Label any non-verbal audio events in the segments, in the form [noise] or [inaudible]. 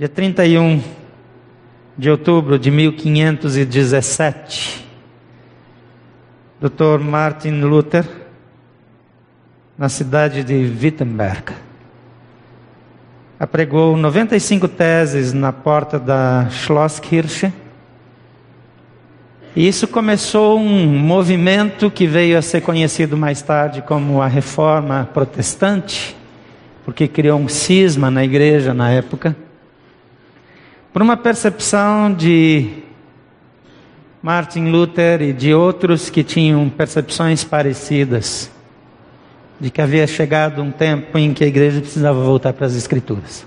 dia 31 de outubro de 1517, Dr. Martin Luther, na cidade de Wittenberg, apregou 95 teses na porta da Schlosskirche. E isso começou um movimento que veio a ser conhecido mais tarde como a Reforma Protestante, porque criou um cisma na igreja na época, por uma percepção de Martin Luther e de outros que tinham percepções parecidas de que havia chegado um tempo em que a igreja precisava voltar para as Escrituras.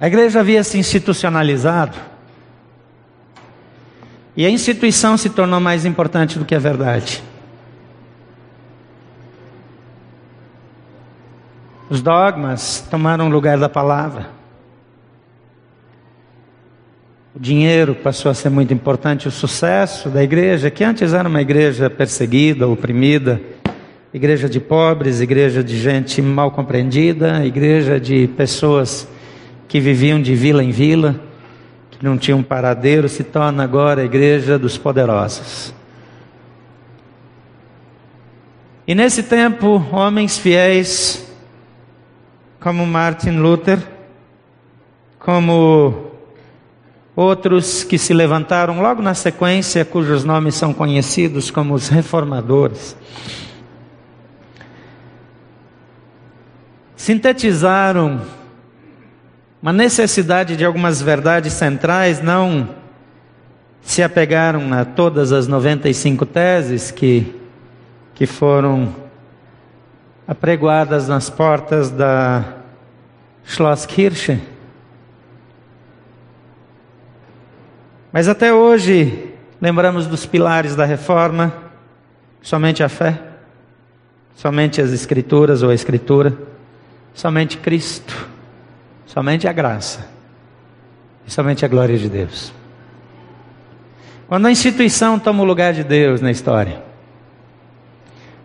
A igreja havia se institucionalizado e a instituição se tornou mais importante do que a verdade. Os dogmas tomaram o lugar da palavra. O dinheiro passou a ser muito importante, o sucesso da igreja, que antes era uma igreja perseguida, oprimida, igreja de pobres, igreja de gente mal compreendida, igreja de pessoas que viviam de vila em vila, que não tinham paradeiro, se torna agora a igreja dos poderosos. E nesse tempo, homens fiéis, como Martin Luther, como outros que se levantaram logo na sequência, cujos nomes são conhecidos como os reformadores. Sintetizaram uma necessidade de algumas verdades centrais, não se apegaram a todas as 95 teses que, que foram apregoadas nas portas da Schlosskirche Mas até hoje lembramos dos pilares da reforma, somente a fé, somente as escrituras ou a escritura, somente Cristo, somente a graça e somente a glória de Deus. Quando a instituição toma o lugar de Deus na história,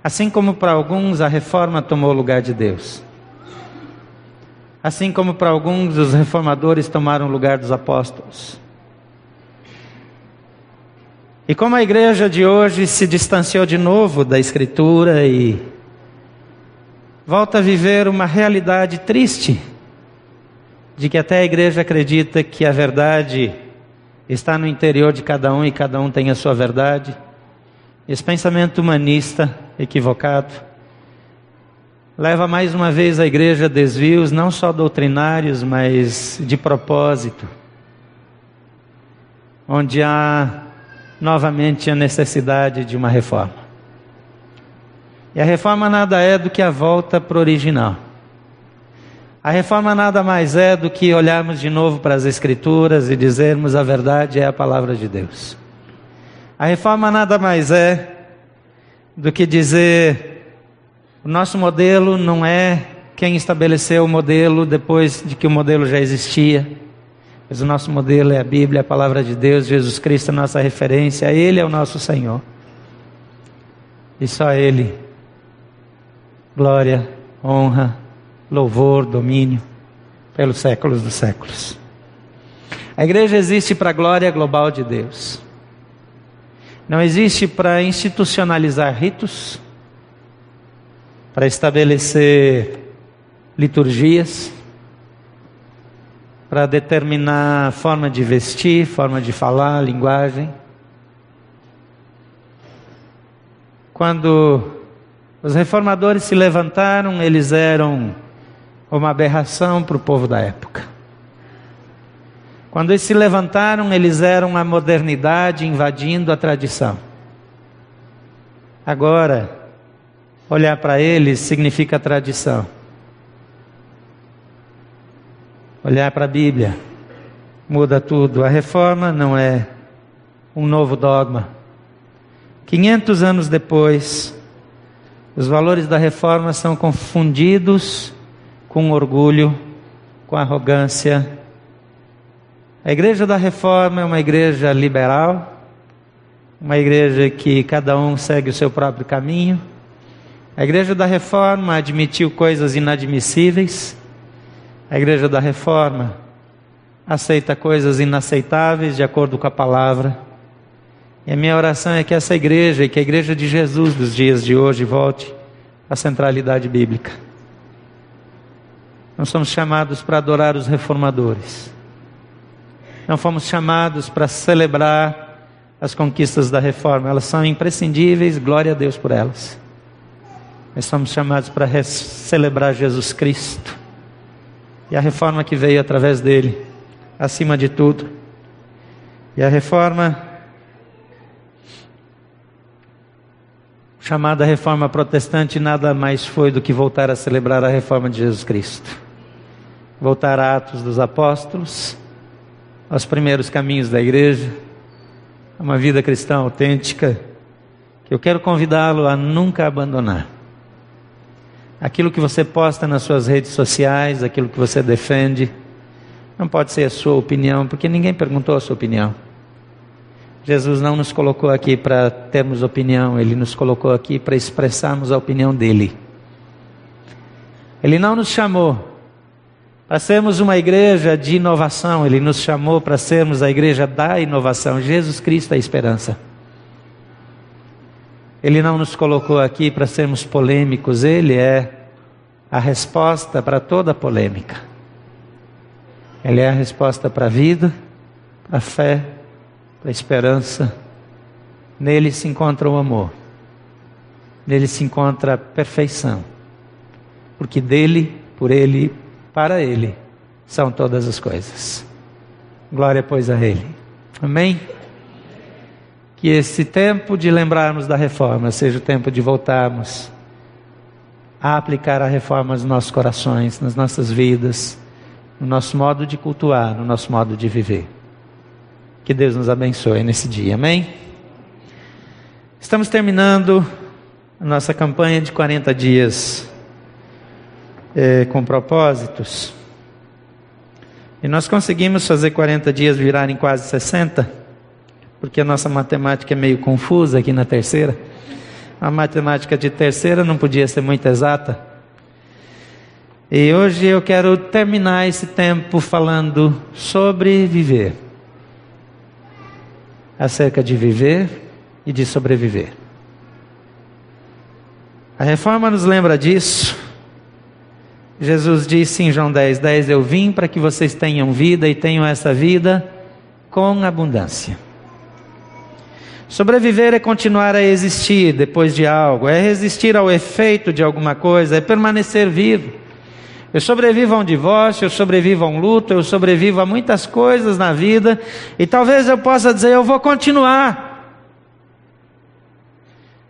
assim como para alguns a reforma tomou o lugar de Deus, assim como para alguns os reformadores tomaram o lugar dos apóstolos, e como a igreja de hoje se distanciou de novo da Escritura e volta a viver uma realidade triste, de que até a igreja acredita que a verdade está no interior de cada um e cada um tem a sua verdade. Esse pensamento humanista equivocado leva mais uma vez a igreja a desvios não só doutrinários, mas de propósito, onde há novamente a necessidade de uma reforma. E a reforma nada é do que a volta para o original. A reforma nada mais é do que olharmos de novo para as Escrituras e dizermos a verdade é a palavra de Deus. A reforma nada mais é do que dizer o nosso modelo não é quem estabeleceu o modelo depois de que o modelo já existia. Mas o nosso modelo é a Bíblia, a palavra de Deus, Jesus Cristo, a nossa referência, Ele é o nosso Senhor. E só Ele. Glória, honra, louvor, domínio, pelos séculos dos séculos. A igreja existe para a glória global de Deus. Não existe para institucionalizar ritos, para estabelecer liturgias, para determinar forma de vestir, forma de falar, linguagem. Quando os reformadores se levantaram, eles eram uma aberração para o povo da época. Quando eles se levantaram, eles eram a modernidade invadindo a tradição. Agora, olhar para eles significa tradição. olhar para a Bíblia, muda tudo. A reforma não é um novo dogma. 500 anos depois, os valores da reforma são confundidos com orgulho, com arrogância. A igreja da reforma é uma igreja liberal, uma igreja que cada um segue o seu próprio caminho. A igreja da reforma admitiu coisas inadmissíveis. A igreja da reforma aceita coisas inaceitáveis de acordo com a palavra. E a minha oração é que essa igreja e que a igreja de Jesus dos dias de hoje volte à centralidade bíblica. Nós somos chamados para adorar os reformadores. Não fomos chamados para celebrar as conquistas da reforma. Elas são imprescindíveis, glória a Deus por elas. Nós somos chamados para celebrar Jesus Cristo e a reforma que veio através dele, acima de tudo. E a reforma chamada reforma protestante nada mais foi do que voltar a celebrar a reforma de Jesus Cristo. Voltar a Atos dos Apóstolos, aos primeiros caminhos da igreja, a uma vida cristã autêntica, que eu quero convidá-lo a nunca abandonar. Aquilo que você posta nas suas redes sociais, aquilo que você defende, não pode ser a sua opinião, porque ninguém perguntou a sua opinião. Jesus não nos colocou aqui para termos opinião, ele nos colocou aqui para expressarmos a opinião dele. Ele não nos chamou para sermos uma igreja de inovação, ele nos chamou para sermos a igreja da inovação. Jesus Cristo é a esperança. Ele não nos colocou aqui para sermos polêmicos, Ele é a resposta para toda polêmica. Ele é a resposta para a vida, para a fé, para a esperança. Nele se encontra o amor, nele se encontra a perfeição, porque dele, por ele, para ele são todas as coisas. Glória, pois, a Ele. Amém? que esse tempo de lembrarmos da reforma seja o tempo de voltarmos a aplicar a reforma nos nossos corações, nas nossas vidas, no nosso modo de cultuar, no nosso modo de viver. Que Deus nos abençoe nesse dia, amém? Estamos terminando a nossa campanha de 40 dias é, com propósitos. E nós conseguimos fazer 40 dias virarem quase 60 porque a nossa matemática é meio confusa aqui na terceira. A matemática de terceira não podia ser muito exata. E hoje eu quero terminar esse tempo falando sobre viver. Acerca de viver e de sobreviver. A reforma nos lembra disso. Jesus disse em João 10, 10: Eu vim para que vocês tenham vida e tenham essa vida com abundância. Sobreviver é continuar a existir depois de algo, é resistir ao efeito de alguma coisa, é permanecer vivo. Eu sobrevivo a um divórcio, eu sobrevivo a um luto, eu sobrevivo a muitas coisas na vida, e talvez eu possa dizer, eu vou continuar.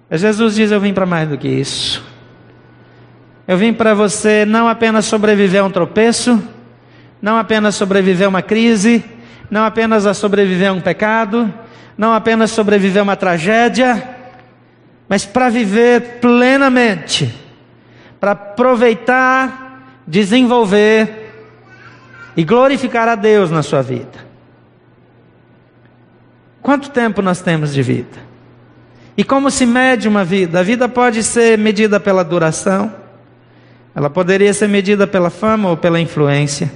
Mas Jesus diz: Eu vim para mais do que isso. Eu vim para você não apenas sobreviver a um tropeço, não apenas sobreviver a uma crise, não apenas a sobreviver a um pecado, não apenas sobreviver a uma tragédia, mas para viver plenamente, para aproveitar, desenvolver e glorificar a Deus na sua vida. Quanto tempo nós temos de vida? E como se mede uma vida? A vida pode ser medida pela duração, ela poderia ser medida pela fama ou pela influência,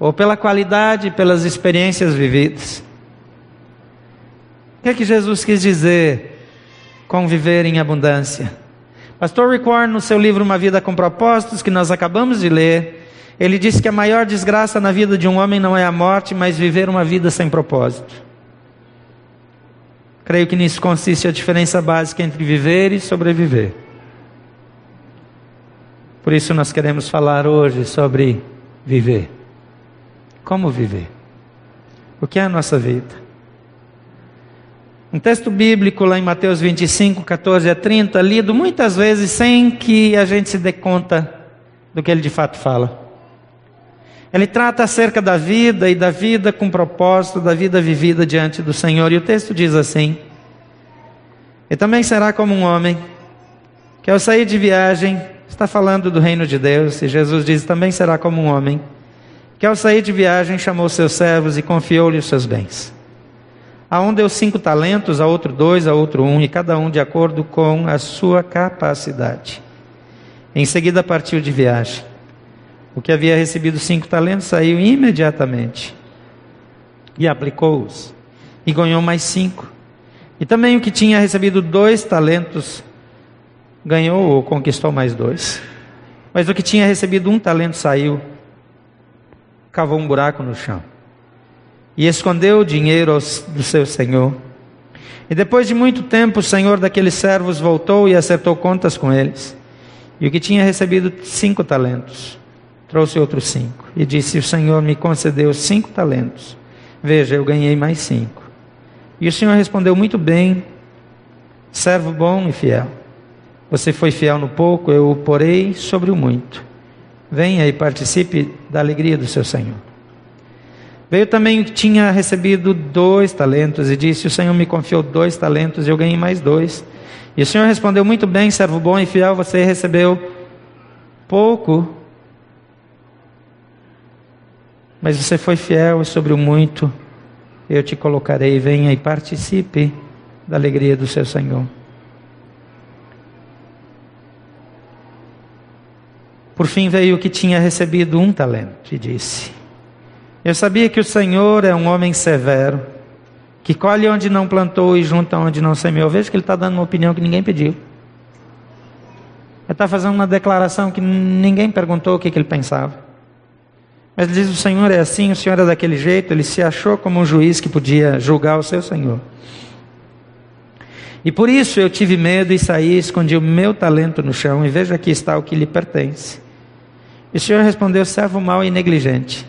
ou pela qualidade, pelas experiências vividas. O que é que Jesus quis dizer com viver em abundância? Pastor Warren, no seu livro Uma Vida com Propósitos, que nós acabamos de ler, ele disse que a maior desgraça na vida de um homem não é a morte, mas viver uma vida sem propósito. Creio que nisso consiste a diferença básica entre viver e sobreviver. Por isso nós queremos falar hoje sobre viver. Como viver? O que é a nossa vida? Um texto bíblico lá em Mateus 25, 14 a 30, lido muitas vezes sem que a gente se dê conta do que ele de fato fala. Ele trata acerca da vida e da vida com propósito, da vida vivida diante do Senhor. E o texto diz assim: E também será como um homem que ao sair de viagem, está falando do reino de Deus, e Jesus diz: Também será como um homem que ao sair de viagem chamou seus servos e confiou-lhe os seus bens. A um deu cinco talentos, a outro dois, a outro um, e cada um de acordo com a sua capacidade. Em seguida partiu de viagem. O que havia recebido cinco talentos saiu imediatamente e aplicou-os, e ganhou mais cinco. E também o que tinha recebido dois talentos ganhou ou conquistou mais dois. Mas o que tinha recebido um talento saiu, cavou um buraco no chão e escondeu o dinheiro do seu senhor. E depois de muito tempo, o senhor daqueles servos voltou e acertou contas com eles. E o que tinha recebido cinco talentos, trouxe outros cinco. E disse: O senhor me concedeu cinco talentos. Veja, eu ganhei mais cinco. E o senhor respondeu: Muito bem, servo bom e fiel. Você foi fiel no pouco, eu o porei sobre o muito. Venha e participe da alegria do seu senhor. Veio também o que tinha recebido dois talentos e disse: O Senhor me confiou dois talentos e eu ganhei mais dois. E o Senhor respondeu: Muito bem, servo bom e fiel, você recebeu pouco, mas você foi fiel sobre o muito eu te colocarei. Venha e participe da alegria do seu Senhor. Por fim veio o que tinha recebido um talento e disse: eu sabia que o Senhor é um homem severo, que colhe onde não plantou e junta onde não semeou. Veja que ele está dando uma opinião que ninguém pediu. Ele está fazendo uma declaração que ninguém perguntou o que, que ele pensava. Mas ele diz: o Senhor é assim, o Senhor é daquele jeito. Ele se achou como um juiz que podia julgar o seu Senhor. E por isso eu tive medo e saí, escondi o meu talento no chão, e veja aqui está o que lhe pertence. E o Senhor respondeu: servo mau e negligente.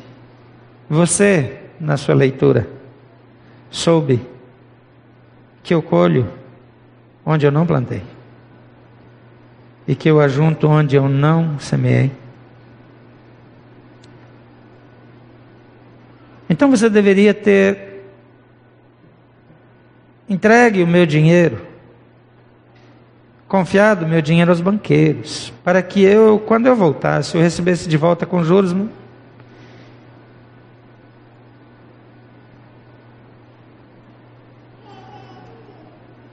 Você, na sua leitura, soube que eu colho onde eu não plantei e que eu ajunto onde eu não semeei. Então você deveria ter entregue o meu dinheiro, confiado meu dinheiro aos banqueiros, para que eu, quando eu voltasse, eu recebesse de volta com juros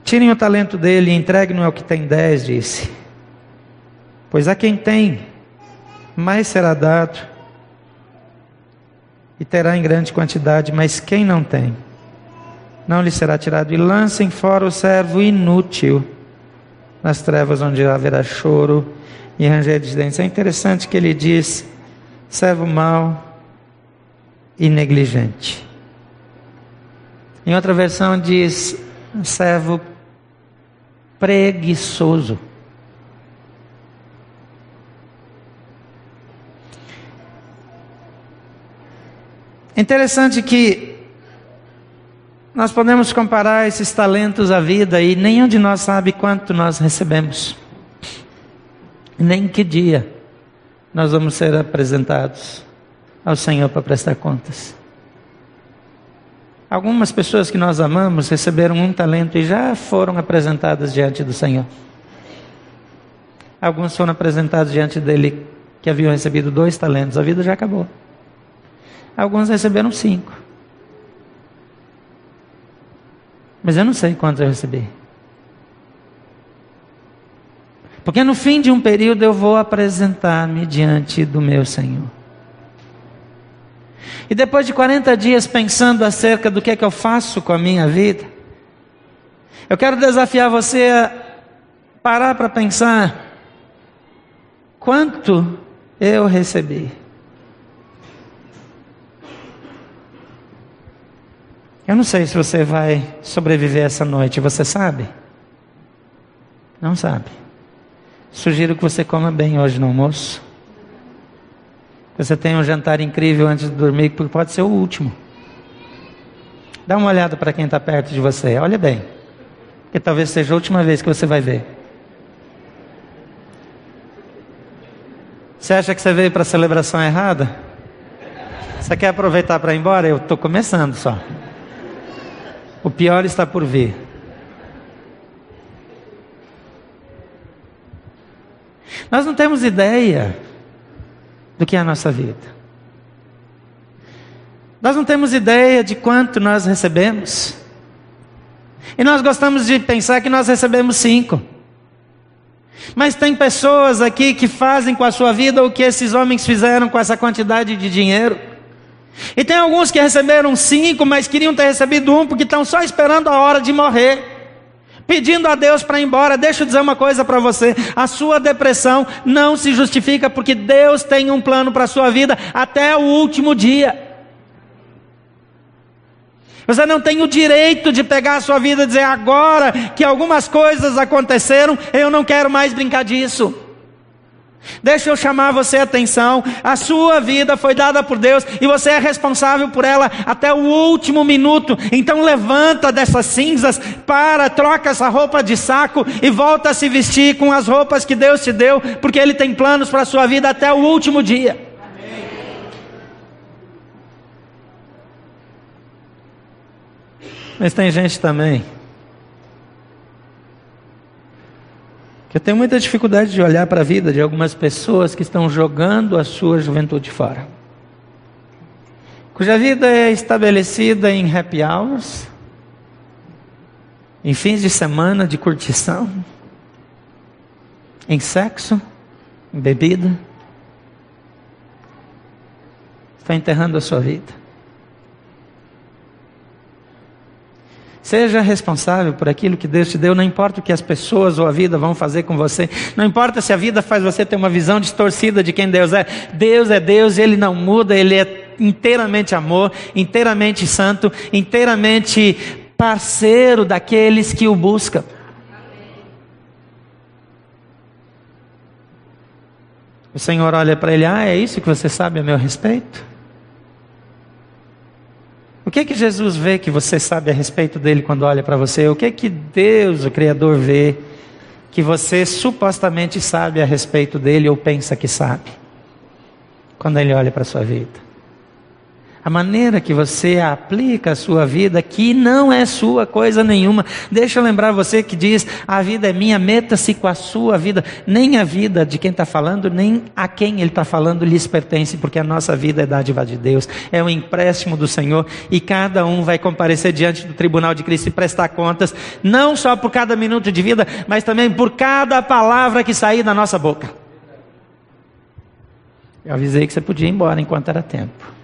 Tirem o talento dele e entreguem-no ao que tem dez, disse. Pois a quem tem, mais será dado, e terá em grande quantidade, mas quem não tem, não lhe será tirado. E lancem fora o servo inútil, nas trevas onde haverá choro e ranger de dentes. É interessante que ele diz: servo mau e negligente. Em outra versão diz: servo preguiçoso. Interessante que nós podemos comparar esses talentos à vida e nenhum de nós sabe quanto nós recebemos, nem que dia nós vamos ser apresentados ao Senhor para prestar contas. Algumas pessoas que nós amamos receberam um talento e já foram apresentadas diante do Senhor. Alguns foram apresentados diante dele que haviam recebido dois talentos, a vida já acabou. Alguns receberam cinco. Mas eu não sei quantos eu recebi. Porque no fim de um período eu vou apresentar-me diante do meu Senhor. E depois de 40 dias pensando acerca do que é que eu faço com a minha vida, eu quero desafiar você a parar para pensar quanto eu recebi. Eu não sei se você vai sobreviver essa noite, você sabe? Não sabe. Sugiro que você coma bem hoje no almoço você tem um jantar incrível antes de dormir, porque pode ser o último. Dá uma olhada para quem está perto de você, olha bem, porque talvez seja a última vez que você vai ver. Você acha que você veio para a celebração errada? Você quer aproveitar para ir embora? Eu estou começando só. O pior está por vir. Nós não temos ideia do que é a nossa vida. Nós não temos ideia de quanto nós recebemos. E nós gostamos de pensar que nós recebemos cinco. Mas tem pessoas aqui que fazem com a sua vida o que esses homens fizeram com essa quantidade de dinheiro. E tem alguns que receberam cinco, mas queriam ter recebido um porque estão só esperando a hora de morrer. Pedindo a Deus para ir embora. Deixa eu dizer uma coisa para você: a sua depressão não se justifica porque Deus tem um plano para a sua vida até o último dia. Você não tem o direito de pegar a sua vida e dizer agora que algumas coisas aconteceram, eu não quero mais brincar disso. Deixa eu chamar você a atenção. A sua vida foi dada por Deus e você é responsável por ela até o último minuto. Então levanta dessas cinzas, para, troca essa roupa de saco e volta a se vestir com as roupas que Deus te deu, porque Ele tem planos para a sua vida até o último dia. Mas tem gente também que eu tenho muita dificuldade de olhar para a vida de algumas pessoas que estão jogando a sua juventude fora. Cuja vida é estabelecida em happy hours, em fins de semana de curtição, em sexo, em bebida. Está enterrando a sua vida. Seja responsável por aquilo que Deus te deu, não importa o que as pessoas ou a vida vão fazer com você, não importa se a vida faz você ter uma visão distorcida de quem Deus é. Deus é Deus, Ele não muda, Ele é inteiramente amor, inteiramente santo, inteiramente parceiro daqueles que o buscam. O Senhor olha para ele, ah, é isso que você sabe a meu respeito? O que que Jesus vê que você sabe a respeito dele quando olha para você? O que que Deus, o Criador, vê que você supostamente sabe a respeito dele ou pensa que sabe? Quando ele olha para sua vida a maneira que você aplica a sua vida, que não é sua coisa nenhuma. Deixa eu lembrar você que diz: a vida é minha, meta-se com a sua vida. Nem a vida de quem está falando, nem a quem ele está falando lhes pertence, porque a nossa vida é dádiva de Deus, é um empréstimo do Senhor, e cada um vai comparecer diante do tribunal de Cristo e prestar contas, não só por cada minuto de vida, mas também por cada palavra que sair da nossa boca. Eu avisei que você podia ir embora enquanto era tempo.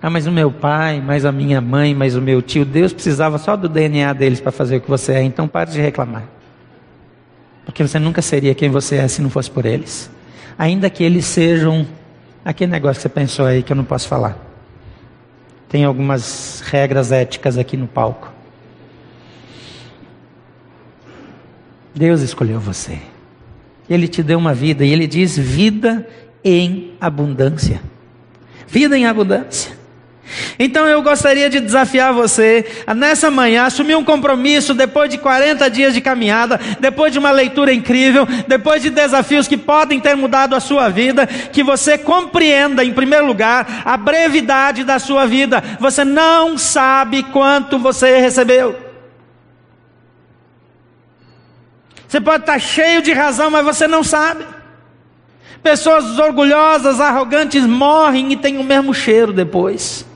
Ah, mas o meu pai, mas a minha mãe, mas o meu tio, Deus precisava só do DNA deles para fazer o que você é, então pare de reclamar. Porque você nunca seria quem você é se não fosse por eles. Ainda que eles sejam aquele negócio que você pensou aí que eu não posso falar. Tem algumas regras éticas aqui no palco. Deus escolheu você. Ele te deu uma vida e ele diz vida em abundância. Vida em abundância. Então eu gostaria de desafiar você a nessa manhã assumir um compromisso depois de 40 dias de caminhada, depois de uma leitura incrível, depois de desafios que podem ter mudado a sua vida, que você compreenda em primeiro lugar a brevidade da sua vida. Você não sabe quanto você recebeu. Você pode estar cheio de razão, mas você não sabe. Pessoas orgulhosas, arrogantes morrem e têm o mesmo cheiro depois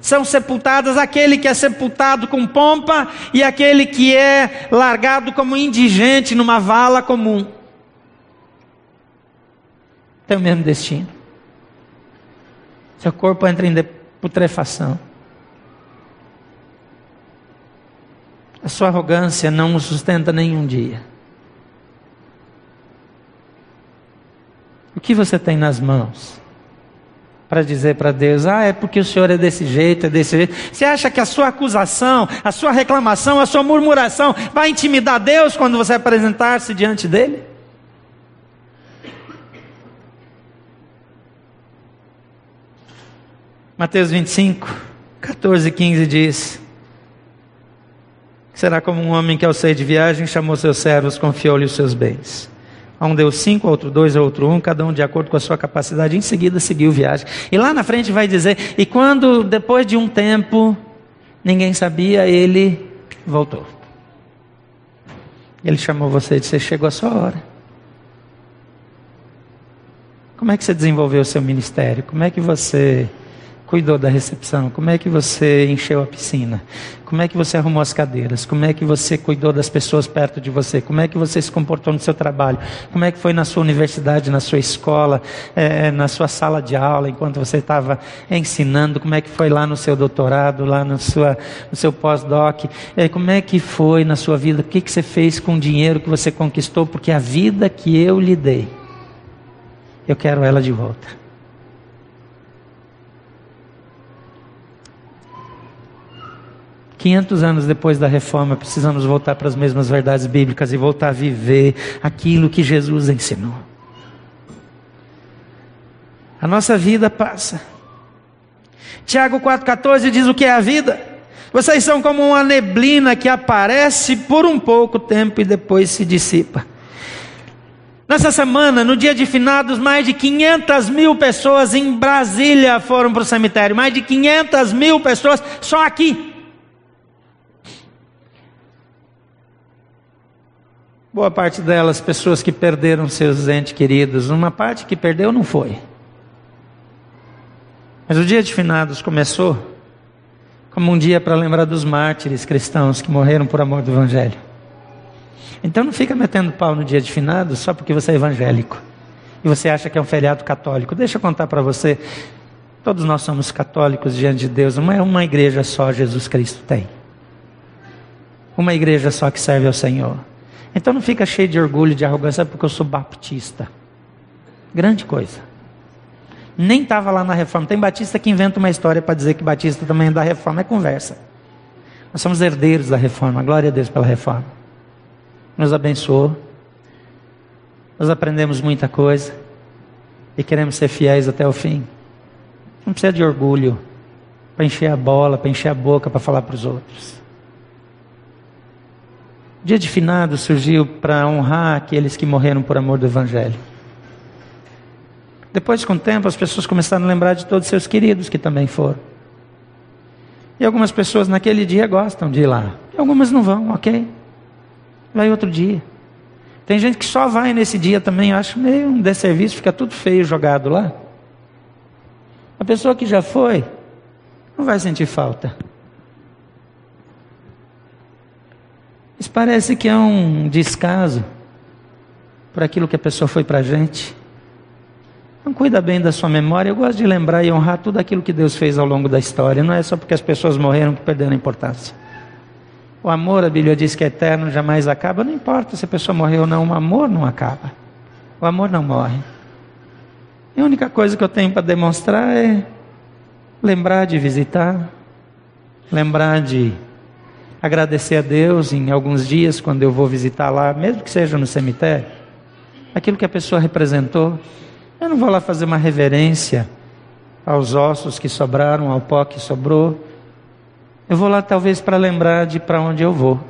são sepultadas aquele que é sepultado com pompa e aquele que é largado como indigente numa vala comum. Tem o mesmo destino. Seu corpo entra em putrefação. A sua arrogância não o sustenta nenhum dia. O que você tem nas mãos? Para dizer para Deus: ah, é porque o Senhor é desse jeito, é desse jeito. Você acha que a sua acusação, a sua reclamação, a sua murmuração vai intimidar Deus quando você apresentar-se diante dele? Mateus 25, 14 e 15 diz: Será como um homem que ao sair de viagem chamou seus servos, confiou-lhe os seus bens. A um deu cinco, a outro dois, a outro um, cada um de acordo com a sua capacidade. Em seguida seguiu viagem. E lá na frente vai dizer: e quando depois de um tempo ninguém sabia, ele voltou. Ele chamou você e disse: chegou a sua hora. Como é que você desenvolveu o seu ministério? Como é que você cuidou da recepção? Como é que você encheu a piscina? Como é que você arrumou as cadeiras? Como é que você cuidou das pessoas perto de você? Como é que você se comportou no seu trabalho? Como é que foi na sua universidade, na sua escola, é, na sua sala de aula, enquanto você estava ensinando? Como é que foi lá no seu doutorado, lá no, sua, no seu pós-doc? É, como é que foi na sua vida? O que, que você fez com o dinheiro que você conquistou? Porque a vida que eu lhe dei, eu quero ela de volta. 500 anos depois da reforma, precisamos voltar para as mesmas verdades bíblicas e voltar a viver aquilo que Jesus ensinou. A nossa vida passa. Tiago 4,14 diz o que é a vida. Vocês são como uma neblina que aparece por um pouco tempo e depois se dissipa. Nessa semana, no dia de finados, mais de 500 mil pessoas em Brasília foram para o cemitério. Mais de 500 mil pessoas só aqui. Boa parte delas, pessoas que perderam seus entes queridos. Uma parte que perdeu não foi. Mas o dia de finados começou como um dia para lembrar dos mártires cristãos que morreram por amor do Evangelho. Então não fica metendo pau no dia de finados só porque você é evangélico e você acha que é um feriado católico. Deixa eu contar para você. Todos nós somos católicos diante de Deus. Não é uma igreja só Jesus Cristo tem. Uma igreja só que serve ao Senhor. Então não fica cheio de orgulho, de arrogância, porque eu sou baptista. Grande coisa. Nem estava lá na reforma. Tem batista que inventa uma história para dizer que batista também é da reforma. É conversa. Nós somos herdeiros da reforma. Glória a Deus pela reforma. Nos abençoou. Nós aprendemos muita coisa. E queremos ser fiéis até o fim. Não precisa de orgulho para encher a bola, para encher a boca, para falar para os outros. Dia de finado surgiu para honrar aqueles que morreram por amor do Evangelho. Depois, com o tempo, as pessoas começaram a lembrar de todos os seus queridos que também foram. E algumas pessoas naquele dia gostam de ir lá. Algumas não vão, ok. Vai outro dia. Tem gente que só vai nesse dia também, acho meio um desserviço, fica tudo feio jogado lá. A pessoa que já foi, não vai sentir falta. Isso parece que é um descaso para aquilo que a pessoa foi para a gente. Não cuida bem da sua memória. Eu gosto de lembrar e honrar tudo aquilo que Deus fez ao longo da história. Não é só porque as pessoas morreram que perderam a importância. O amor, a Bíblia diz que é eterno, jamais acaba. Não importa se a pessoa morreu ou não, o amor não acaba. O amor não morre. E a única coisa que eu tenho para demonstrar é lembrar de visitar, lembrar de agradecer a Deus em alguns dias, quando eu vou visitar lá, mesmo que seja no cemitério, aquilo que a pessoa representou. Eu não vou lá fazer uma reverência aos ossos que sobraram, ao pó que sobrou. Eu vou lá talvez para lembrar de para onde eu vou.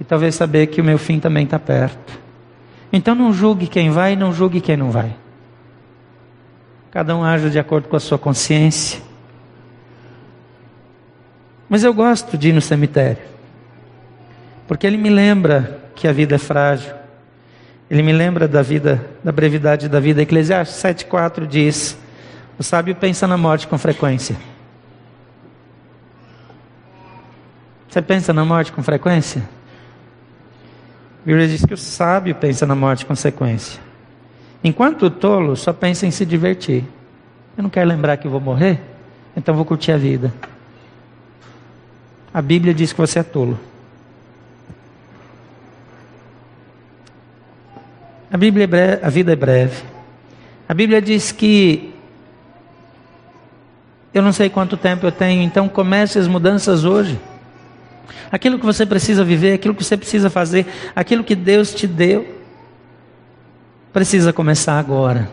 E talvez saber que o meu fim também está perto. Então não julgue quem vai e não julgue quem não vai. Cada um age de acordo com a sua consciência. Mas eu gosto de ir no cemitério, porque ele me lembra que a vida é frágil. Ele me lembra da vida, da brevidade da vida. Eclesiastes 7,4 diz: O sábio pensa na morte com frequência. Você pensa na morte com frequência? A Bíblia diz que o sábio pensa na morte com frequência. Enquanto o tolo só pensa em se divertir. Eu não quero lembrar que vou morrer, então vou curtir a vida a Bíblia diz que você é tolo. A Bíblia é breve, a vida é breve. A Bíblia diz que eu não sei quanto tempo eu tenho, então comece as mudanças hoje. Aquilo que você precisa viver, aquilo que você precisa fazer, aquilo que Deus te deu, precisa começar agora.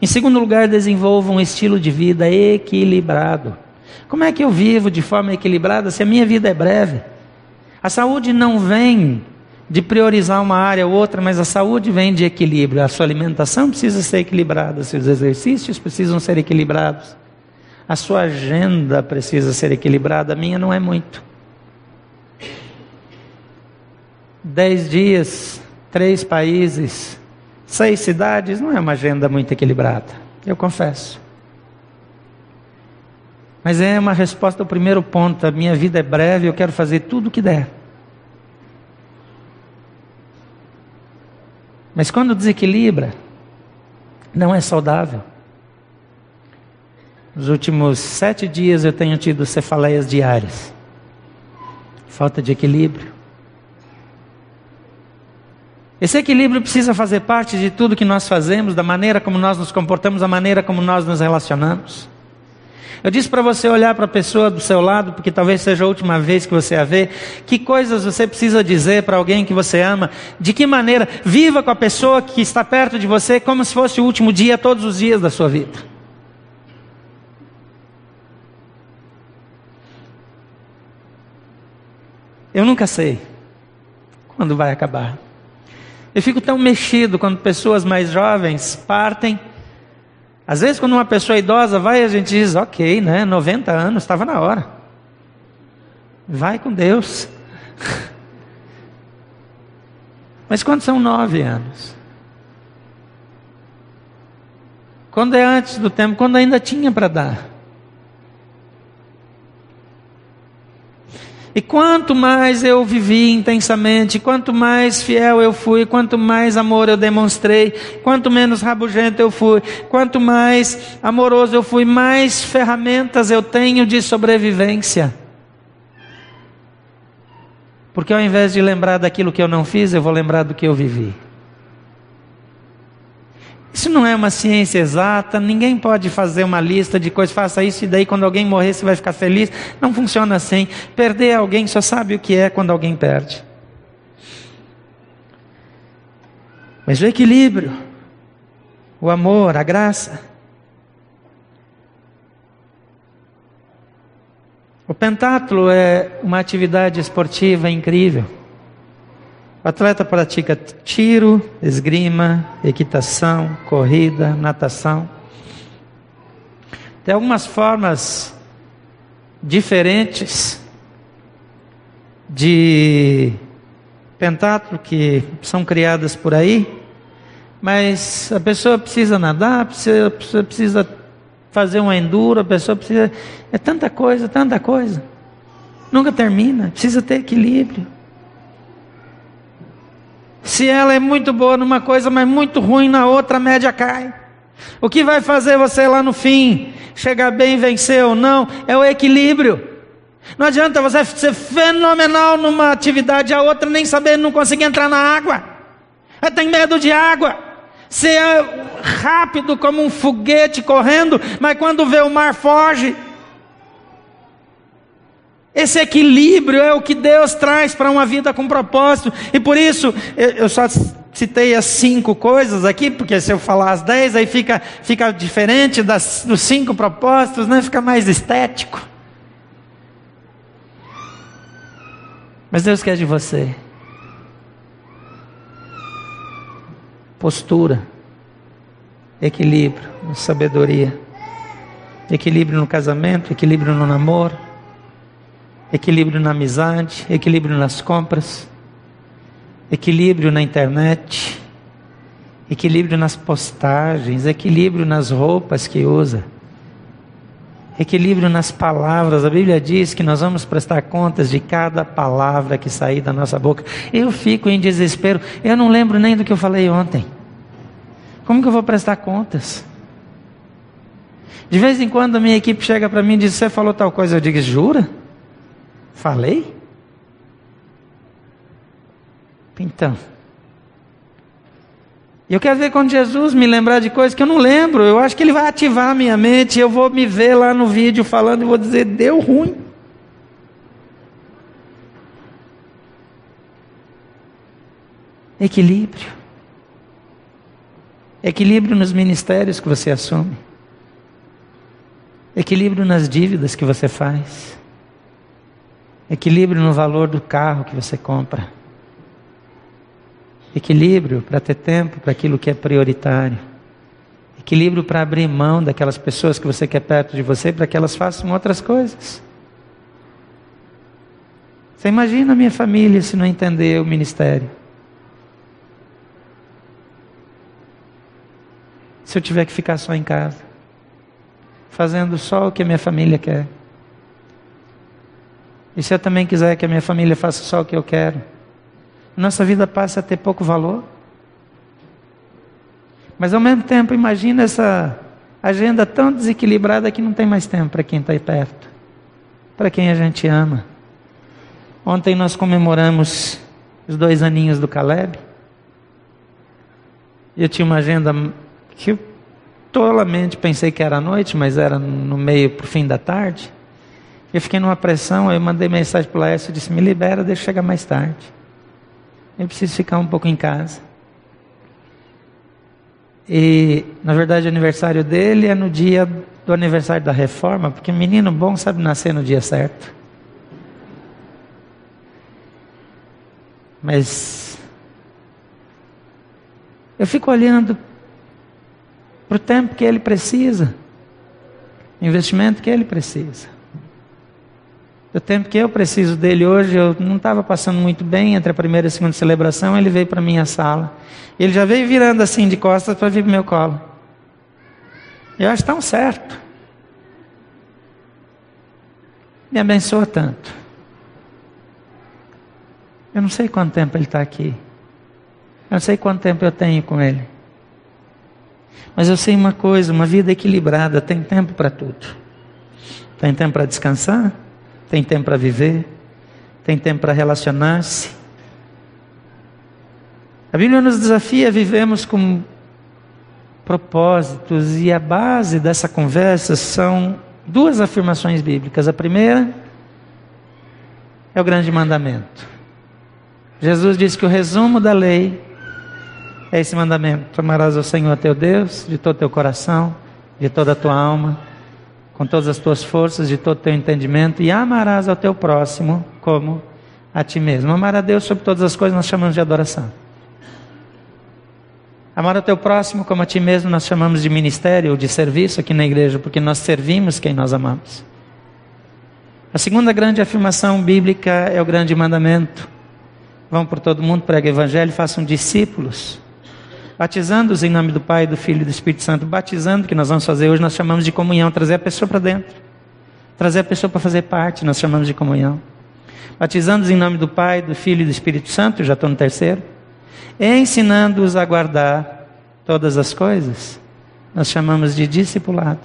Em segundo lugar, desenvolva um estilo de vida equilibrado. Como é que eu vivo de forma equilibrada se a minha vida é breve? A saúde não vem de priorizar uma área ou outra, mas a saúde vem de equilíbrio. A sua alimentação precisa ser equilibrada, seus exercícios precisam ser equilibrados. A sua agenda precisa ser equilibrada, a minha não é muito. Dez dias, três países, seis cidades, não é uma agenda muito equilibrada, eu confesso. Mas é uma resposta ao primeiro ponto. A minha vida é breve, eu quero fazer tudo o que der. Mas quando desequilibra, não é saudável. Nos últimos sete dias eu tenho tido cefaleias diárias. Falta de equilíbrio. Esse equilíbrio precisa fazer parte de tudo que nós fazemos, da maneira como nós nos comportamos, da maneira como nós nos relacionamos. Eu disse para você olhar para a pessoa do seu lado, porque talvez seja a última vez que você a vê. Que coisas você precisa dizer para alguém que você ama? De que maneira? Viva com a pessoa que está perto de você como se fosse o último dia, todos os dias da sua vida. Eu nunca sei quando vai acabar. Eu fico tão mexido quando pessoas mais jovens partem às vezes, quando uma pessoa idosa vai, a gente diz: ok, né? 90 anos, estava na hora. Vai com Deus. [laughs] Mas quando são nove anos? Quando é antes do tempo, quando ainda tinha para dar. E quanto mais eu vivi intensamente, quanto mais fiel eu fui, quanto mais amor eu demonstrei, quanto menos rabugento eu fui, quanto mais amoroso eu fui, mais ferramentas eu tenho de sobrevivência. Porque ao invés de lembrar daquilo que eu não fiz, eu vou lembrar do que eu vivi. Isso não é uma ciência exata, ninguém pode fazer uma lista de coisas, faça isso e daí quando alguém morrer você vai ficar feliz. Não funciona assim. Perder alguém só sabe o que é quando alguém perde. Mas o equilíbrio, o amor, a graça. O pentátulo é uma atividade esportiva incrível. O atleta pratica tiro, esgrima, equitação, corrida, natação. Tem algumas formas diferentes de pentatlo que são criadas por aí, mas a pessoa precisa nadar, precisa, precisa fazer um enduro, a pessoa precisa. É tanta coisa, tanta coisa. Nunca termina, precisa ter equilíbrio. Se ela é muito boa numa coisa, mas muito ruim na outra, a média cai. O que vai fazer você lá no fim chegar bem, vencer ou não, é o equilíbrio. Não adianta você ser fenomenal numa atividade, a outra nem saber, não conseguir entrar na água. Tem medo de água. Ser rápido como um foguete correndo, mas quando vê o mar foge. Esse equilíbrio é o que Deus traz para uma vida com propósito. E por isso, eu só citei as cinco coisas aqui, porque se eu falar as dez, aí fica, fica diferente das, dos cinco propósitos, né? fica mais estético. Mas Deus quer de você postura, equilíbrio, sabedoria, equilíbrio no casamento, equilíbrio no namoro equilíbrio na amizade, equilíbrio nas compras, equilíbrio na internet, equilíbrio nas postagens, equilíbrio nas roupas que usa, equilíbrio nas palavras. A Bíblia diz que nós vamos prestar contas de cada palavra que sair da nossa boca. Eu fico em desespero, eu não lembro nem do que eu falei ontem. Como que eu vou prestar contas? De vez em quando a minha equipe chega para mim e diz: Você falou tal coisa? Eu digo: Jura? Falei? Então. Eu quero ver quando Jesus me lembrar de coisas que eu não lembro. Eu acho que ele vai ativar a minha mente. Eu vou me ver lá no vídeo falando e vou dizer: deu ruim. Equilíbrio. Equilíbrio nos ministérios que você assume. Equilíbrio nas dívidas que você faz. Equilíbrio no valor do carro que você compra. Equilíbrio para ter tempo para aquilo que é prioritário. Equilíbrio para abrir mão daquelas pessoas que você quer perto de você para que elas façam outras coisas. Você imagina a minha família se não entender o ministério? Se eu tiver que ficar só em casa? fazendo só o que a minha família quer. E se eu também quiser que a minha família faça só o que eu quero, nossa vida passa a ter pouco valor. Mas ao mesmo tempo, imagina essa agenda tão desequilibrada que não tem mais tempo para quem está aí perto, para quem a gente ama. Ontem nós comemoramos os dois aninhos do Caleb. Eu tinha uma agenda que eu tolamente pensei que era à noite, mas era no meio para o fim da tarde. Eu fiquei numa pressão, eu mandei mensagem para o Laércio disse: Me libera, deixa eu chegar mais tarde. Eu preciso ficar um pouco em casa. E, na verdade, o aniversário dele é no dia do aniversário da reforma, porque menino bom sabe nascer no dia certo. Mas eu fico olhando para o tempo que ele precisa, investimento que ele precisa. O tempo que eu preciso dele hoje, eu não estava passando muito bem entre a primeira e a segunda celebração, ele veio para minha sala. Ele já veio virando assim de costas para vir para meu colo. Eu acho tão certo. Me abençoa tanto. Eu não sei quanto tempo ele está aqui. Eu não sei quanto tempo eu tenho com ele. Mas eu sei uma coisa: uma vida equilibrada tem tempo para tudo. Tem tempo para descansar, tem tempo para viver, tem tempo para relacionar-se. A Bíblia nos desafia a vivermos com propósitos e a base dessa conversa são duas afirmações bíblicas. A primeira é o grande mandamento. Jesus disse que o resumo da lei é esse mandamento: amarás ao Senhor teu Deus de todo teu coração, de toda a tua alma com todas as tuas forças, de todo o teu entendimento, e amarás ao teu próximo como a ti mesmo. Amar a Deus sobre todas as coisas nós chamamos de adoração. Amar ao teu próximo como a ti mesmo nós chamamos de ministério ou de serviço aqui na igreja, porque nós servimos quem nós amamos. A segunda grande afirmação bíblica é o grande mandamento. Vão por todo mundo, pregue o evangelho, façam discípulos batizando-os em nome do Pai, do Filho e do Espírito Santo. Batizando, que nós vamos fazer hoje, nós chamamos de comunhão, trazer a pessoa para dentro. Trazer a pessoa para fazer parte, nós chamamos de comunhão. Batizando-os em nome do Pai, do Filho e do Espírito Santo, já estou no terceiro. Ensinando-os a guardar todas as coisas, nós chamamos de discipulado.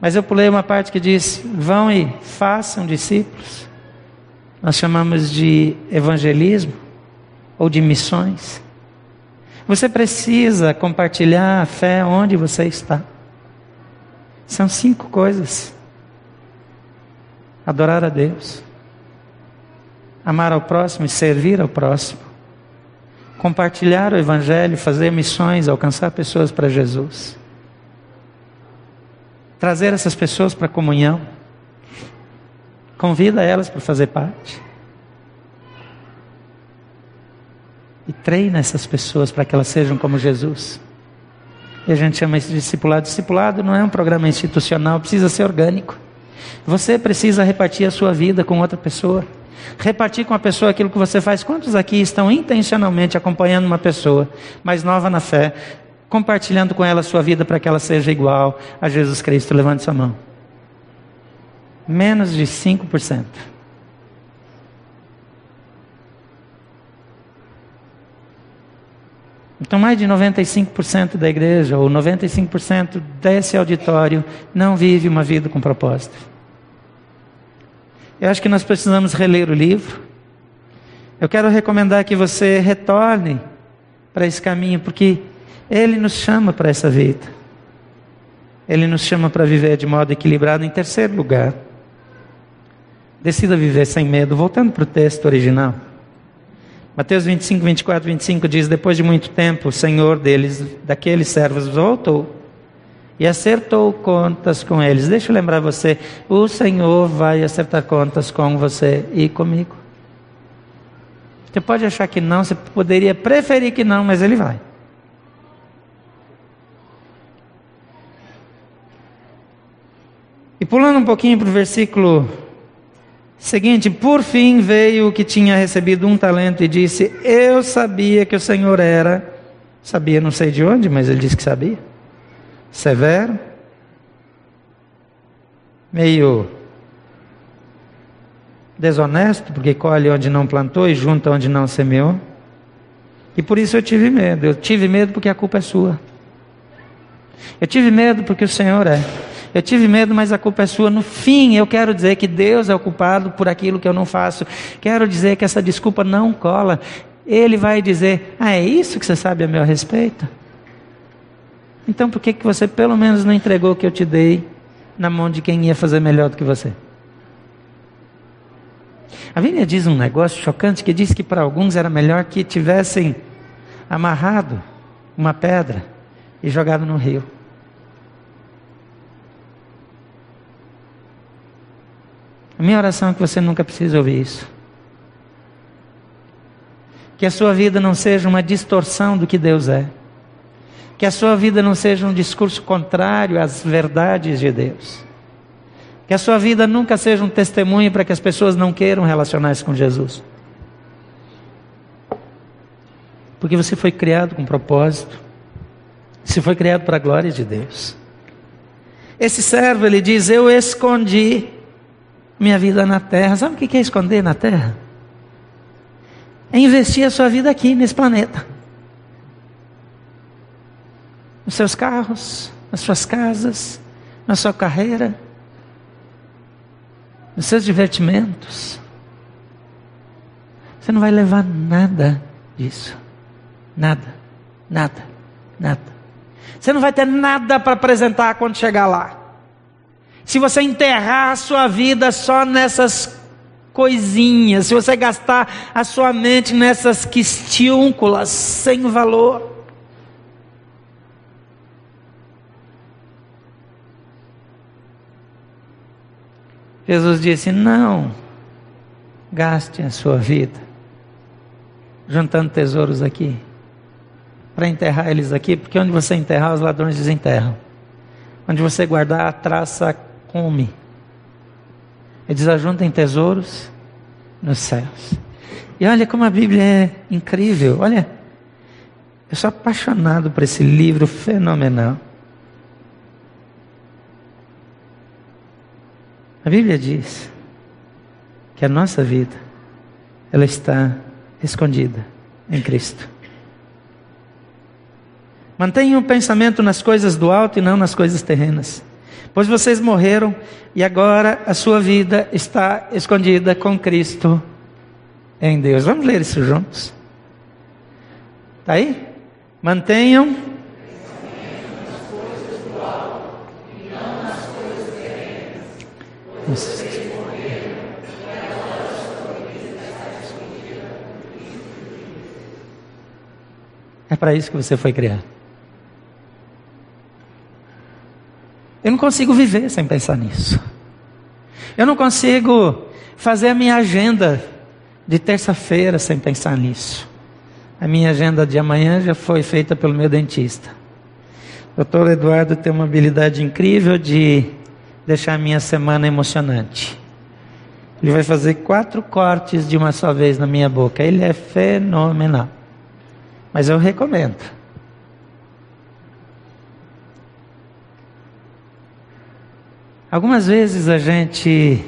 Mas eu pulei uma parte que diz: vão e façam discípulos. Nós chamamos de evangelismo ou de missões. Você precisa compartilhar a fé onde você está. São cinco coisas: adorar a Deus, amar ao próximo e servir ao próximo, compartilhar o Evangelho, fazer missões, alcançar pessoas para Jesus, trazer essas pessoas para a comunhão, convida elas para fazer parte. E treina essas pessoas para que elas sejam como Jesus. E a gente chama isso de discipulado. Discipulado não é um programa institucional, precisa ser orgânico. Você precisa repartir a sua vida com outra pessoa. Repartir com a pessoa aquilo que você faz. Quantos aqui estão intencionalmente acompanhando uma pessoa mais nova na fé, compartilhando com ela a sua vida para que ela seja igual a Jesus Cristo? Levante sua mão. Menos de 5%. Então, mais de 95% da igreja, ou 95% desse auditório, não vive uma vida com propósito. Eu acho que nós precisamos reler o livro. Eu quero recomendar que você retorne para esse caminho, porque ele nos chama para essa vida. Ele nos chama para viver de modo equilibrado. Em terceiro lugar, decida viver sem medo. Voltando para o texto original. Mateus 25, 24, 25 diz: Depois de muito tempo, o Senhor deles, daqueles servos, voltou e acertou contas com eles. Deixa eu lembrar você: o Senhor vai acertar contas com você e comigo. Você pode achar que não, você poderia preferir que não, mas Ele vai. E pulando um pouquinho para o versículo Seguinte, por fim veio o que tinha recebido um talento e disse: Eu sabia que o Senhor era, sabia não sei de onde, mas ele disse que sabia, severo, meio desonesto, porque colhe onde não plantou e junta onde não semeou. E por isso eu tive medo. Eu tive medo porque a culpa é sua. Eu tive medo porque o Senhor é. Eu tive medo, mas a culpa é sua. No fim, eu quero dizer que Deus é o culpado por aquilo que eu não faço. Quero dizer que essa desculpa não cola. Ele vai dizer: Ah, é isso que você sabe a meu respeito? Então por que, que você pelo menos não entregou o que eu te dei na mão de quem ia fazer melhor do que você? A Bíblia diz um negócio chocante que diz que para alguns era melhor que tivessem amarrado uma pedra e jogado no rio. A minha oração é que você nunca precise ouvir isso. Que a sua vida não seja uma distorção do que Deus é. Que a sua vida não seja um discurso contrário às verdades de Deus. Que a sua vida nunca seja um testemunho para que as pessoas não queiram relacionar-se com Jesus. Porque você foi criado com propósito. Você foi criado para a glória de Deus. Esse servo, ele diz: Eu escondi minha vida na terra. Sabe o que é esconder na terra? É investir a sua vida aqui, nesse planeta. Nos seus carros, nas suas casas, na sua carreira nos seus divertimentos. Você não vai levar nada disso. Nada, nada, nada. Você não vai ter nada para apresentar quando chegar lá. Se você enterrar a sua vida só nessas coisinhas, se você gastar a sua mente nessas questiúnculas sem valor, Jesus disse: Não, gaste a sua vida juntando tesouros aqui, para enterrar eles aqui, porque onde você enterrar, os ladrões desenterram. Onde você guardar, a traça come. Ele diz: ajuntem tesouros nos céus. E olha como a Bíblia é incrível. Olha, eu sou apaixonado por esse livro fenomenal. A Bíblia diz que a nossa vida ela está escondida em Cristo. Mantenha o pensamento nas coisas do alto e não nas coisas terrenas. Pois vocês morreram e agora a sua vida está escondida com Cristo em Deus. Vamos ler isso juntos. Está aí? Mantenham É para isso que você foi criado. Eu não consigo viver sem pensar nisso. Eu não consigo fazer a minha agenda de terça-feira sem pensar nisso. A minha agenda de amanhã já foi feita pelo meu dentista. O doutor Eduardo tem uma habilidade incrível de deixar a minha semana emocionante. Ele vai fazer quatro cortes de uma só vez na minha boca. Ele é fenomenal. Mas eu recomendo. Algumas vezes a gente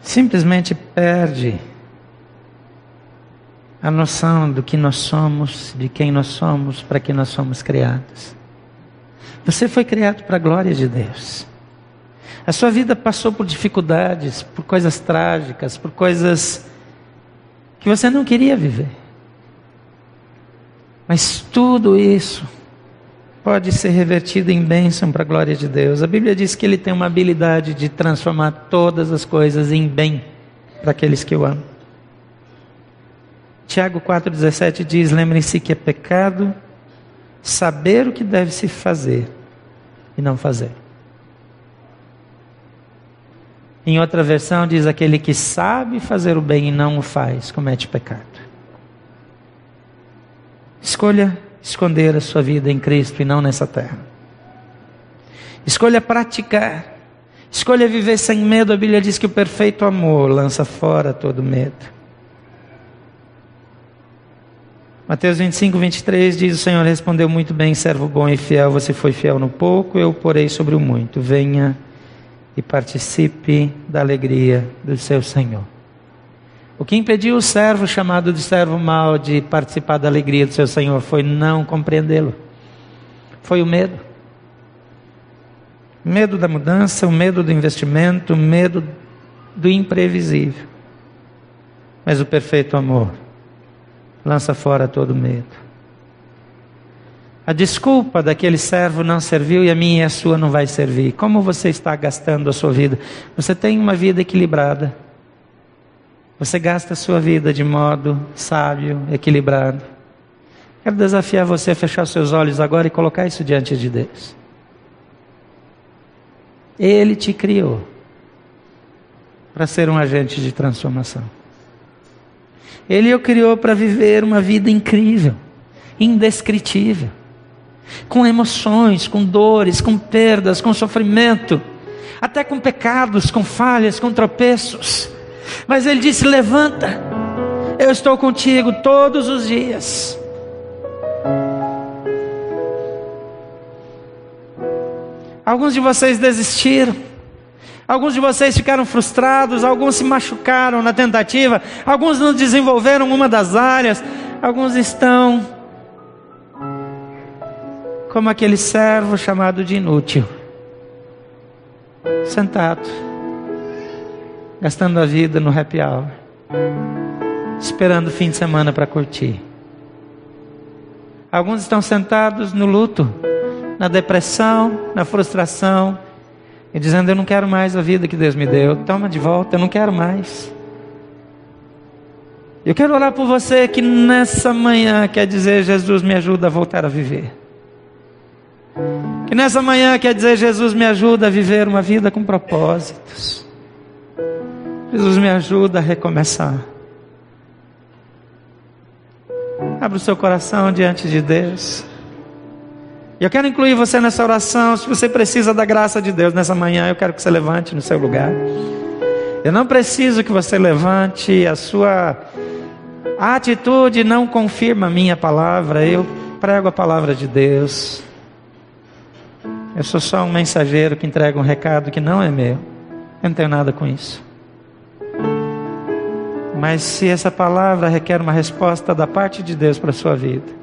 simplesmente perde a noção do que nós somos, de quem nós somos, para que nós somos criados. Você foi criado para a glória de Deus. A sua vida passou por dificuldades, por coisas trágicas, por coisas que você não queria viver. Mas tudo isso pode ser revertido em bênção para a glória de Deus. A Bíblia diz que Ele tem uma habilidade de transformar todas as coisas em bem para aqueles que o amam. Tiago 4,17 diz: Lembrem-se que é pecado saber o que deve se fazer e não fazer. Em outra versão diz: aquele que sabe fazer o bem e não o faz, comete pecado. Escolha esconder a sua vida em Cristo e não nessa terra. Escolha praticar. Escolha viver sem medo. A Bíblia diz que o perfeito amor lança fora todo medo. Mateus 25, 23 diz: O Senhor respondeu muito bem, servo bom e fiel, você foi fiel no pouco, eu porei sobre o muito. Venha e participe da alegria do seu Senhor. O que impediu o servo chamado de servo mau de participar da alegria do seu Senhor foi não compreendê-lo. Foi o medo. Medo da mudança, o medo do investimento, o medo do imprevisível. Mas o perfeito amor lança fora todo medo. A desculpa daquele servo não serviu e a minha e a sua não vai servir. Como você está gastando a sua vida? Você tem uma vida equilibrada. Você gasta a sua vida de modo sábio, equilibrado. Quero desafiar você a fechar seus olhos agora e colocar isso diante de Deus. Ele te criou para ser um agente de transformação. Ele o criou para viver uma vida incrível, indescritível, com emoções, com dores, com perdas, com sofrimento, até com pecados, com falhas, com tropeços. Mas ele disse: Levanta, eu estou contigo todos os dias. Alguns de vocês desistiram. Alguns de vocês ficaram frustrados, alguns se machucaram na tentativa, alguns não desenvolveram uma das áreas, alguns estão como aquele servo chamado de inútil, sentado, gastando a vida no happy hour, esperando o fim de semana para curtir. Alguns estão sentados no luto, na depressão, na frustração, e dizendo: Eu não quero mais a vida que Deus me deu, toma de volta, eu não quero mais. Eu quero orar por você que nessa manhã quer dizer: Jesus me ajuda a voltar a viver. Que nessa manhã quer dizer: Jesus me ajuda a viver uma vida com propósitos. Jesus me ajuda a recomeçar. Abra o seu coração diante de Deus. E eu quero incluir você nessa oração. Se você precisa da graça de Deus nessa manhã, eu quero que você levante no seu lugar. Eu não preciso que você levante a sua atitude não confirma a minha palavra. Eu prego a palavra de Deus. Eu sou só um mensageiro que entrega um recado que não é meu. Eu não tenho nada com isso. Mas se essa palavra requer uma resposta da parte de Deus para a sua vida,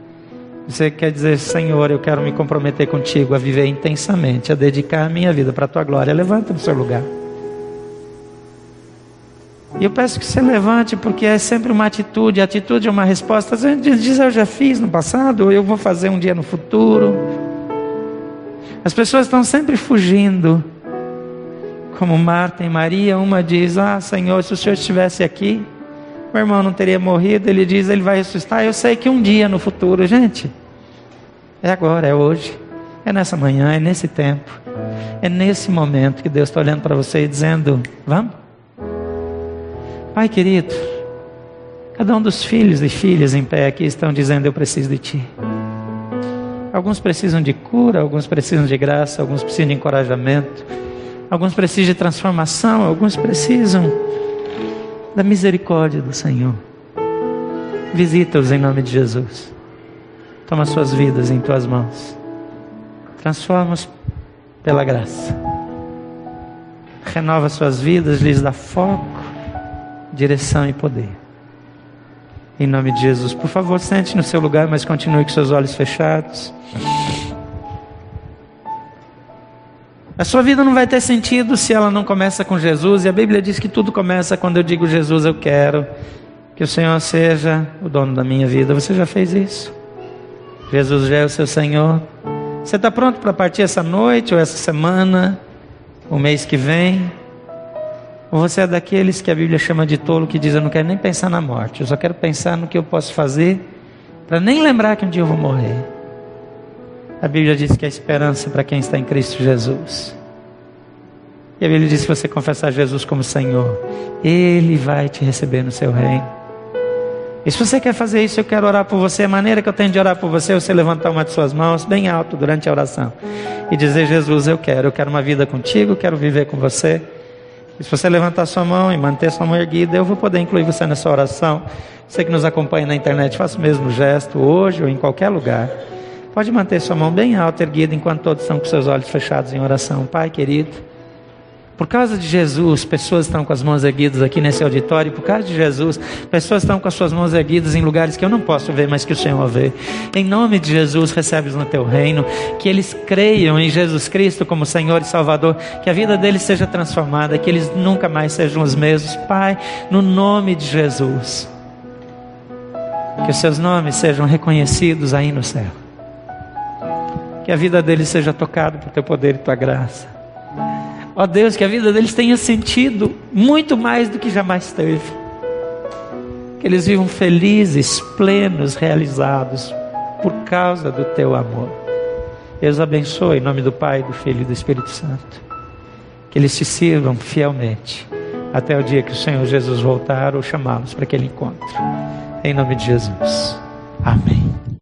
você quer dizer, Senhor, eu quero me comprometer contigo a viver intensamente, a dedicar a minha vida para a tua glória. Levanta no seu lugar. E eu peço que você levante, porque é sempre uma atitude. A atitude é uma resposta. Às vezes diz, eu já fiz no passado, eu vou fazer um dia no futuro. As pessoas estão sempre fugindo. Como Marta e Maria, uma diz: Ah, Senhor, se o Senhor estivesse aqui, meu irmão não teria morrido. Ele diz: Ele vai ressuscitar. Eu sei que um dia no futuro, gente, é agora, é hoje, é nessa manhã, é nesse tempo, é nesse momento que Deus está olhando para você e dizendo: Vamos? Pai querido, cada um dos filhos e filhas em pé aqui estão dizendo: Eu preciso de Ti. Alguns precisam de cura, alguns precisam de graça, alguns precisam de encorajamento, alguns precisam de transformação, alguns precisam da misericórdia do Senhor. Visita-os em nome de Jesus. Toma suas vidas em tuas mãos. Transforma-os pela graça. Renova suas vidas, lhes dá foco, direção e poder. Em nome de Jesus. Por favor, sente no seu lugar, mas continue com seus olhos fechados. A sua vida não vai ter sentido se ela não começa com Jesus, e a Bíblia diz que tudo começa quando eu digo Jesus, eu quero que o Senhor seja o dono da minha vida. Você já fez isso? Jesus já é o seu Senhor. Você está pronto para partir essa noite, ou essa semana, o mês que vem? Ou você é daqueles que a Bíblia chama de tolo, que diz: Eu não quero nem pensar na morte, eu só quero pensar no que eu posso fazer para nem lembrar que um dia eu vou morrer. A Bíblia diz que a esperança para quem está em Cristo Jesus. E a Bíblia diz que se você confessar Jesus como Senhor, Ele vai te receber no seu reino. E se você quer fazer isso, eu quero orar por você. A maneira que eu tenho de orar por você é você levantar uma de suas mãos bem alto durante a oração e dizer: Jesus, eu quero, eu quero uma vida contigo, quero viver com você. E se você levantar sua mão e manter sua mão erguida, eu vou poder incluir você nessa oração. Você que nos acompanha na internet, faça o mesmo gesto hoje ou em qualquer lugar. Pode manter sua mão bem alta, erguida, enquanto todos estão com seus olhos fechados em oração. Pai querido. Por causa de Jesus, pessoas estão com as mãos erguidas aqui nesse auditório. Por causa de Jesus, pessoas estão com as suas mãos erguidas em lugares que eu não posso ver, mas que o Senhor vê. Em nome de Jesus, recebe-os no teu reino. Que eles creiam em Jesus Cristo como Senhor e Salvador. Que a vida deles seja transformada. Que eles nunca mais sejam os mesmos. Pai, no nome de Jesus. Que os seus nomes sejam reconhecidos aí no céu. Que a vida deles seja tocada por teu poder e tua graça. Ó oh Deus, que a vida deles tenha sentido muito mais do que jamais teve. Que eles vivam felizes, plenos, realizados por causa do teu amor. Deus abençoe em nome do Pai, do Filho e do Espírito Santo. Que eles te sirvam fielmente até o dia que o Senhor Jesus voltar ou chamá-los para aquele encontro. Em nome de Jesus. Amém.